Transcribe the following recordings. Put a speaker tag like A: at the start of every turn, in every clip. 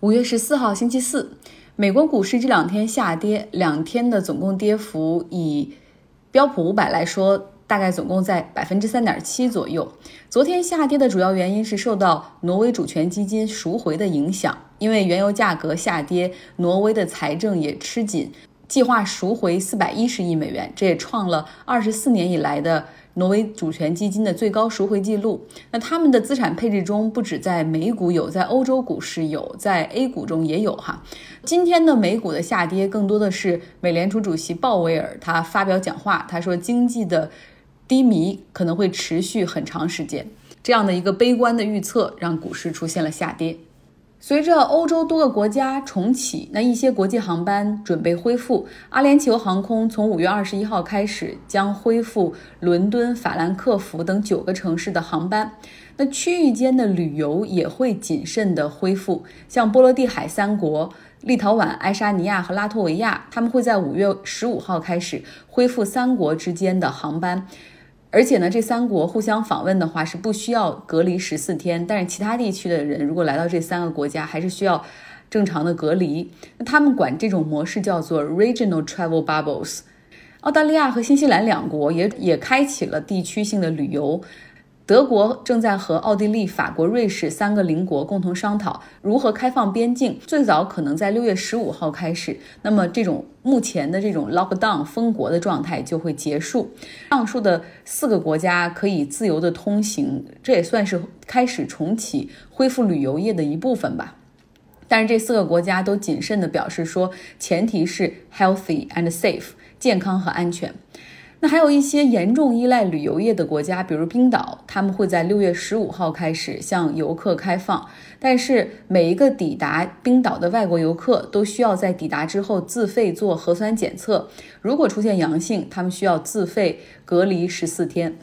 A: 五月十四号，星期四，美国股市这两天下跌，两天的总共跌幅以标普五百来说，大概总共在百分之三点七左右。昨天下跌的主要原因是受到挪威主权基金赎回的影响，因为原油价格下跌，挪威的财政也吃紧，计划赎回四百一十亿美元，这也创了二十四年以来的。挪威主权基金的最高赎回记录。那他们的资产配置中，不止在美股有，在欧洲股市有，在 A 股中也有哈。今天的美股的下跌，更多的是美联储主席鲍威尔他发表讲话，他说经济的低迷可能会持续很长时间。这样的一个悲观的预测，让股市出现了下跌。随着欧洲多个国家重启，那一些国际航班准备恢复。阿联酋航空从五月二十一号开始将恢复伦敦、法兰克福等九个城市的航班。那区域间的旅游也会谨慎的恢复，像波罗的海三国——立陶宛、爱沙尼亚和拉脱维亚，他们会在五月十五号开始恢复三国之间的航班。而且呢，这三国互相访问的话是不需要隔离十四天，但是其他地区的人如果来到这三个国家，还是需要正常的隔离。那他们管这种模式叫做 regional travel bubbles。澳大利亚和新西兰两国也也开启了地区性的旅游。德国正在和奥地利、法国、瑞士三个邻国共同商讨如何开放边境，最早可能在六月十五号开始。那么，这种目前的这种 lockdown 封国的状态就会结束。上述的四个国家可以自由的通行，这也算是开始重启、恢复旅游业的一部分吧。但是，这四个国家都谨慎地表示说，前提是 healthy and safe，健康和安全。那还有一些严重依赖旅游业的国家，比如冰岛，他们会在六月十五号开始向游客开放。但是每一个抵达冰岛的外国游客都需要在抵达之后自费做核酸检测，如果出现阳性，他们需要自费隔离十四天。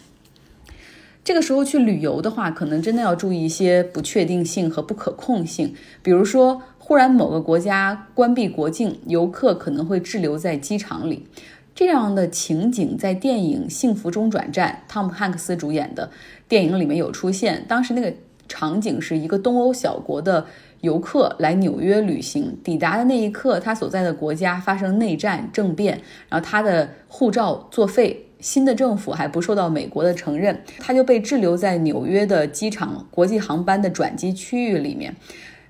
A: 这个时候去旅游的话，可能真的要注意一些不确定性和不可控性，比如说忽然某个国家关闭国境，游客可能会滞留在机场里。这样的情景在电影《幸福中转站》汤姆汉克斯主演的电影里面有出现。当时那个场景是一个东欧小国的游客来纽约旅行，抵达的那一刻，他所在的国家发生内战政变，然后他的护照作废，新的政府还不受到美国的承认，他就被滞留在纽约的机场国际航班的转机区域里面。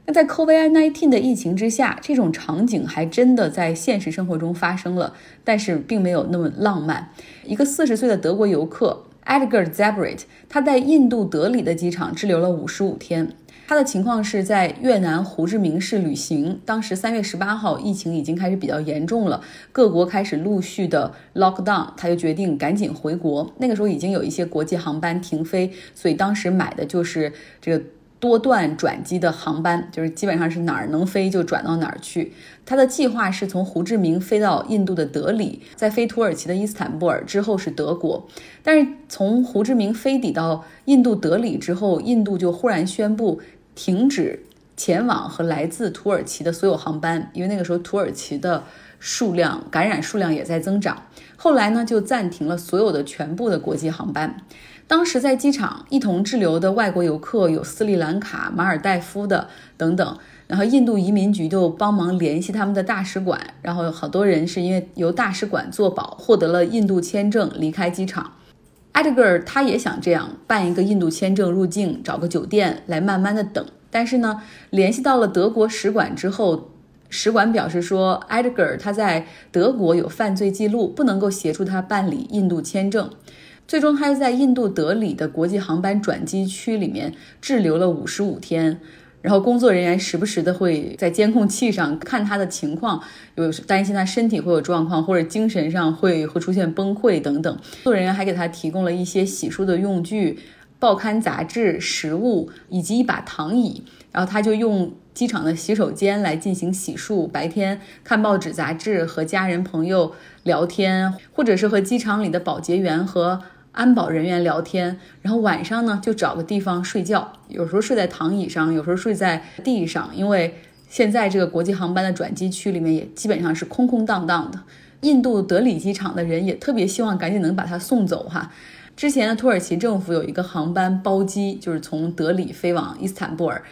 A: 那在 COVID-19 的疫情之下，这种场景还真的在现实生活中发生了，但是并没有那么浪漫。一个四十岁的德国游客 Edgar Zabret，他在印度德里的机场滞留了五十五天。他的情况是在越南胡志明市旅行，当时三月十八号，疫情已经开始比较严重了，各国开始陆续的 lockdown，他就决定赶紧回国。那个时候已经有一些国际航班停飞，所以当时买的就是这个。多段转机的航班，就是基本上是哪儿能飞就转到哪儿去。他的计划是从胡志明飞到印度的德里，再飞土耳其的伊斯坦布尔，之后是德国。但是从胡志明飞抵到印度德里之后，印度就忽然宣布停止前往和来自土耳其的所有航班，因为那个时候土耳其的数量感染数量也在增长。后来呢，就暂停了所有的全部的国际航班。当时在机场一同滞留的外国游客有斯里兰卡、马尔代夫的等等，然后印度移民局就帮忙联系他们的大使馆，然后有好多人是因为由大使馆作保获得了印度签证离开机场。艾德格尔他也想这样办一个印度签证入境，找个酒店来慢慢的等，但是呢，联系到了德国使馆之后，使馆表示说艾德格尔他在德国有犯罪记录，不能够协助他办理印度签证。最终，他又在印度德里的国际航班转机区里面滞留了五十五天，然后工作人员时不时的会在监控器上看他的情况，有担心他身体会有状况，或者精神上会会出现崩溃等等。工作人员还给他提供了一些洗漱的用具、报刊杂志、食物以及一把躺椅，然后他就用机场的洗手间来进行洗漱，白天看报纸杂志和家人朋友聊天，或者是和机场里的保洁员和。安保人员聊天，然后晚上呢就找个地方睡觉，有时候睡在躺椅上，有时候睡在地上，因为现在这个国际航班的转机区里面也基本上是空空荡荡的。印度德里机场的人也特别希望赶紧能把他送走哈。之前的土耳其政府有一个航班包机，就是从德里飞往伊斯坦布尔，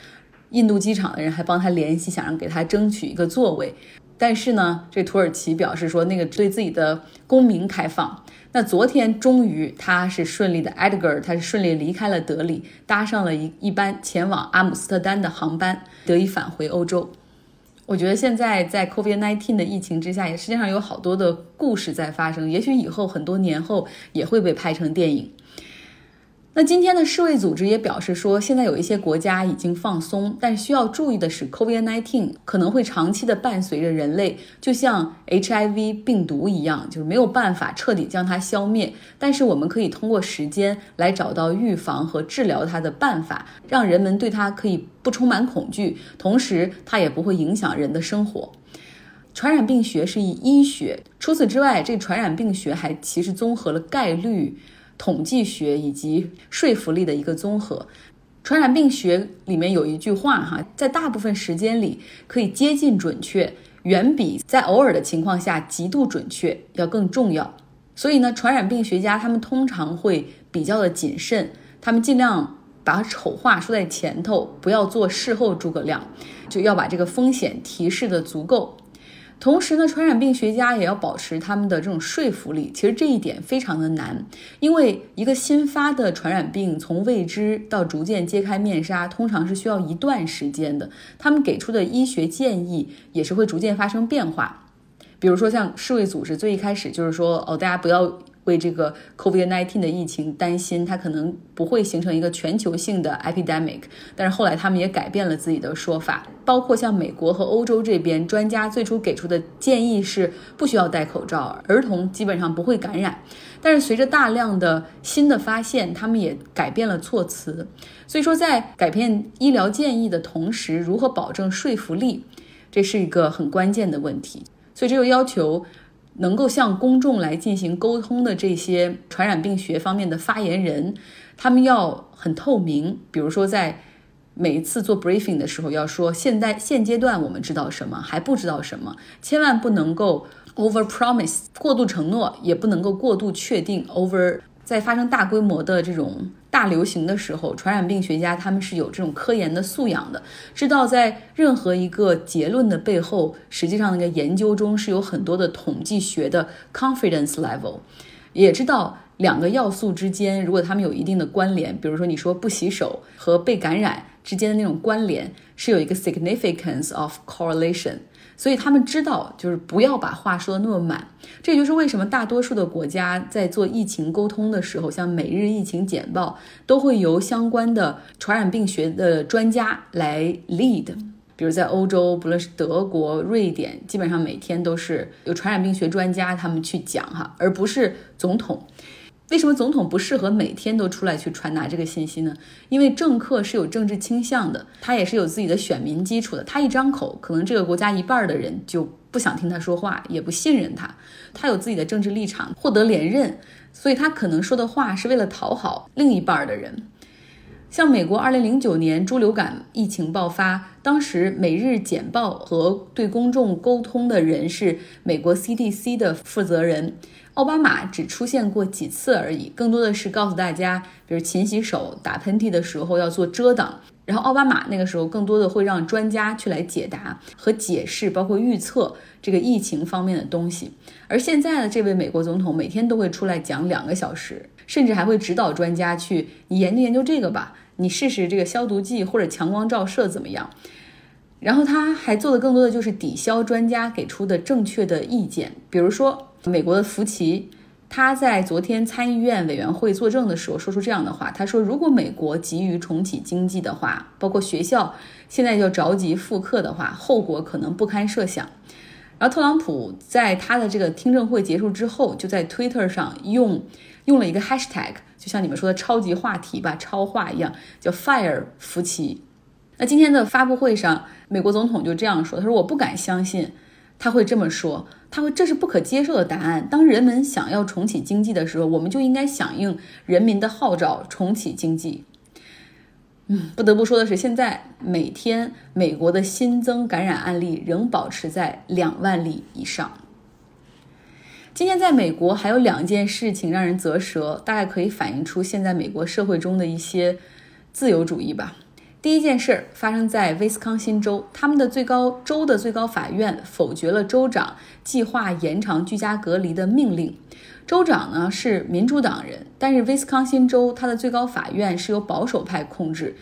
A: 印度机场的人还帮他联系，想让给他争取一个座位。但是呢，这土耳其表示说，那个对自己的公民开放。那昨天终于他是顺利的，Edgar 他是顺利离开了德里，搭上了一一班前往阿姆斯特丹的航班，得以返回欧洲。我觉得现在在 COVID-19 的疫情之下，也世界上有好多的故事在发生，也许以后很多年后也会被拍成电影。那今天的世卫组织也表示说，现在有一些国家已经放松，但需要注意的是，COVID-19 可能会长期的伴随着人类，就像 HIV 病毒一样，就是没有办法彻底将它消灭。但是我们可以通过时间来找到预防和治疗它的办法，让人们对它可以不充满恐惧，同时它也不会影响人的生活。传染病学是以医学，除此之外，这传染病学还其实综合了概率。统计学以及说服力的一个综合。传染病学里面有一句话哈，在大部分时间里可以接近准确，远比在偶尔的情况下极度准确要更重要。所以呢，传染病学家他们通常会比较的谨慎，他们尽量把丑话说在前头，不要做事后诸葛亮，就要把这个风险提示的足够。同时呢，传染病学家也要保持他们的这种说服力。其实这一点非常的难，因为一个新发的传染病从未知到逐渐揭开面纱，通常是需要一段时间的。他们给出的医学建议也是会逐渐发生变化。比如说，像世卫组织最一开始就是说，哦，大家不要。为这个 COVID-19 的疫情担心，它可能不会形成一个全球性的 epidemic。但是后来他们也改变了自己的说法，包括像美国和欧洲这边，专家最初给出的建议是不需要戴口罩，儿童基本上不会感染。但是随着大量的新的发现，他们也改变了措辞。所以说，在改变医疗建议的同时，如何保证说服力，这是一个很关键的问题。所以这就要求。能够向公众来进行沟通的这些传染病学方面的发言人，他们要很透明。比如说，在每一次做 briefing 的时候，要说现在现阶段我们知道什么，还不知道什么，千万不能够 over promise 过度承诺，也不能够过度确定 over。在发生大规模的这种大流行的时候，传染病学家他们是有这种科研的素养的，知道在任何一个结论的背后，实际上那个研究中是有很多的统计学的 confidence level，也知道两个要素之间如果他们有一定的关联，比如说你说不洗手和被感染之间的那种关联是有一个 significance of correlation。所以他们知道，就是不要把话说的那么满。这就是为什么大多数的国家在做疫情沟通的时候，像每日疫情简报，都会由相关的传染病学的专家来 lead。比如在欧洲，不论是德国、瑞典，基本上每天都是有传染病学专家他们去讲哈，而不是总统。为什么总统不适合每天都出来去传达这个信息呢？因为政客是有政治倾向的，他也是有自己的选民基础的。他一张口，可能这个国家一半的人就不想听他说话，也不信任他。他有自己的政治立场，获得连任，所以他可能说的话是为了讨好另一半的人。像美国2009年猪流感疫情爆发，当时每日简报和对公众沟通的人是美国 CDC 的负责人。奥巴马只出现过几次而已，更多的是告诉大家，比如勤洗手、打喷嚏的时候要做遮挡。然后奥巴马那个时候更多的会让专家去来解答和解释，包括预测这个疫情方面的东西。而现在的这位美国总统每天都会出来讲两个小时，甚至还会指导专家去你研究研究这个吧，你试试这个消毒剂或者强光照射怎么样。然后他还做的更多的就是抵消专家给出的正确的意见，比如说。美国的福奇，他在昨天参议院委员会作证的时候说出这样的话：“他说，如果美国急于重启经济的话，包括学校现在就着急复课的话，后果可能不堪设想。”然后特朗普在他的这个听证会结束之后，就在 Twitter 上用用了一个 Hashtag，就像你们说的超级话题吧，超话一样，叫 Fire 福奇。那今天的发布会上，美国总统就这样说：“他说，我不敢相信。”他会这么说，他会这是不可接受的答案。当人们想要重启经济的时候，我们就应该响应人民的号召，重启经济。嗯，不得不说的是，现在每天美国的新增感染案例仍保持在两万例以上。今天在美国还有两件事情让人啧舌，大概可以反映出现在美国社会中的一些自由主义吧。第一件事儿发生在威斯康辛州，他们的最高州的最高法院否决了州长计划延长居家隔离的命令。州长呢是民主党人，但是威斯康辛州它的最高法院是由保守派控制。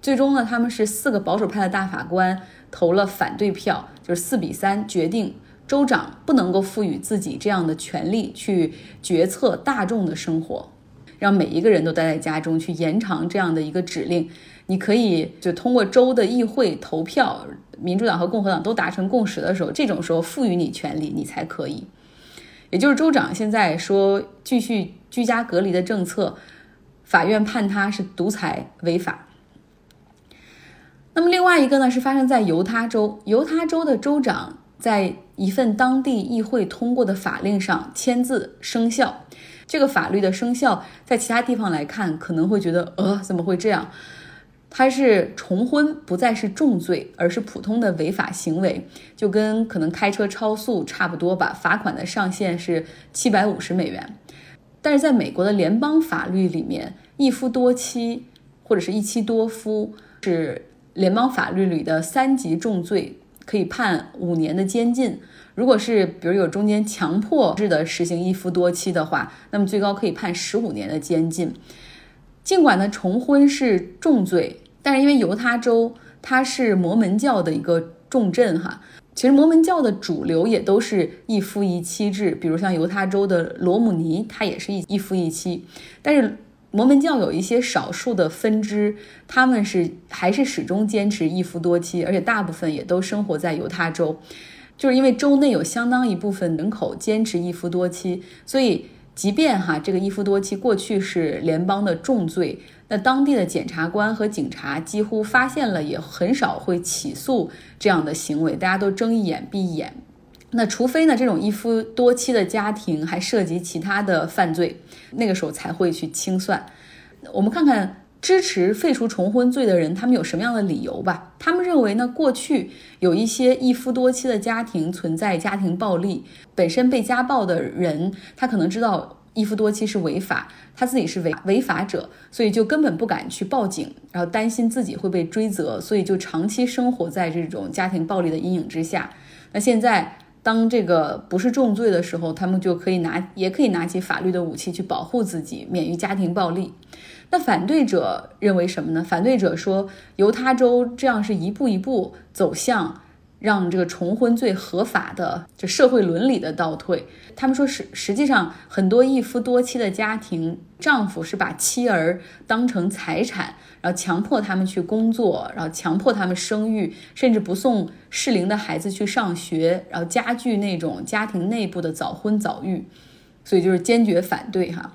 A: 最终呢，他们是四个保守派的大法官投了反对票，就是四比三决定州长不能够赋予自己这样的权利去决策大众的生活，让每一个人都待在家中去延长这样的一个指令。你可以就通过州的议会投票，民主党和共和党都达成共识的时候，这种时候赋予你权利，你才可以。也就是州长现在说继续居家隔离的政策，法院判他是独裁违法。那么另外一个呢，是发生在犹他州。犹他州的州长在一份当地议会通过的法令上签字生效。这个法律的生效，在其他地方来看，可能会觉得，呃，怎么会这样？它是重婚不再是重罪，而是普通的违法行为，就跟可能开车超速差不多吧。罚款的上限是七百五十美元。但是在美国的联邦法律里面，一夫多妻或者是一妻多夫是。联邦法律里的三级重罪可以判五年的监禁。如果是比如有中间强迫制的实行一夫多妻的话，那么最高可以判十五年的监禁。尽管呢重婚是重罪，但是因为犹他州它是摩门教的一个重镇哈，其实摩门教的主流也都是一夫一妻制。比如像犹他州的罗姆尼，他也是一一夫一妻，但是。摩门教有一些少数的分支，他们是还是始终坚持一夫多妻，而且大部分也都生活在犹他州，就是因为州内有相当一部分人口坚持一夫多妻，所以即便哈这个一夫多妻过去是联邦的重罪，那当地的检察官和警察几乎发现了也很少会起诉这样的行为，大家都睁一眼闭一眼。那除非呢，这种一夫多妻的家庭还涉及其他的犯罪，那个时候才会去清算。我们看看支持废除重婚罪的人，他们有什么样的理由吧？他们认为呢，过去有一些一夫多妻的家庭存在家庭暴力，本身被家暴的人，他可能知道一夫多妻是违法，他自己是违违法者，所以就根本不敢去报警，然后担心自己会被追责，所以就长期生活在这种家庭暴力的阴影之下。那现在。当这个不是重罪的时候，他们就可以拿，也可以拿起法律的武器去保护自己，免于家庭暴力。那反对者认为什么呢？反对者说，犹他州这样是一步一步走向。让这个重婚罪合法的，这社会伦理的倒退。他们说实实际上很多一夫多妻的家庭，丈夫是把妻儿当成财产，然后强迫他们去工作，然后强迫他们生育，甚至不送适龄的孩子去上学，然后加剧那种家庭内部的早婚早育。所以就是坚决反对哈。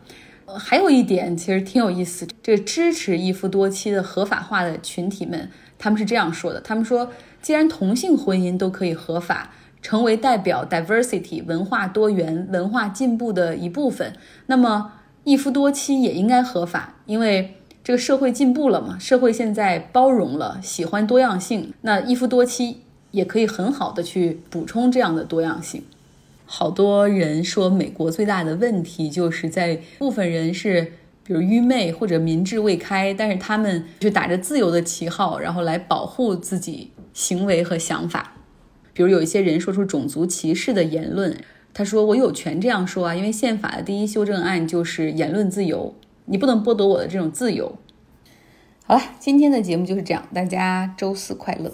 A: 还有一点其实挺有意思，这支持一夫多妻的合法化的群体们，他们是这样说的：他们说。既然同性婚姻都可以合法，成为代表 diversity 文化多元、文化进步的一部分，那么一夫多妻也应该合法，因为这个社会进步了嘛，社会现在包容了，喜欢多样性，那一夫多妻也可以很好的去补充这样的多样性。好多人说美国最大的问题就是在部分人是。比如愚昧或者民智未开，但是他们就打着自由的旗号，然后来保护自己行为和想法。比如有一些人说出种族歧视的言论，他说：“我有权这样说啊，因为宪法的第一修正案就是言论自由，你不能剥夺我的这种自由。”好了，今天的节目就是这样，大家周四快乐。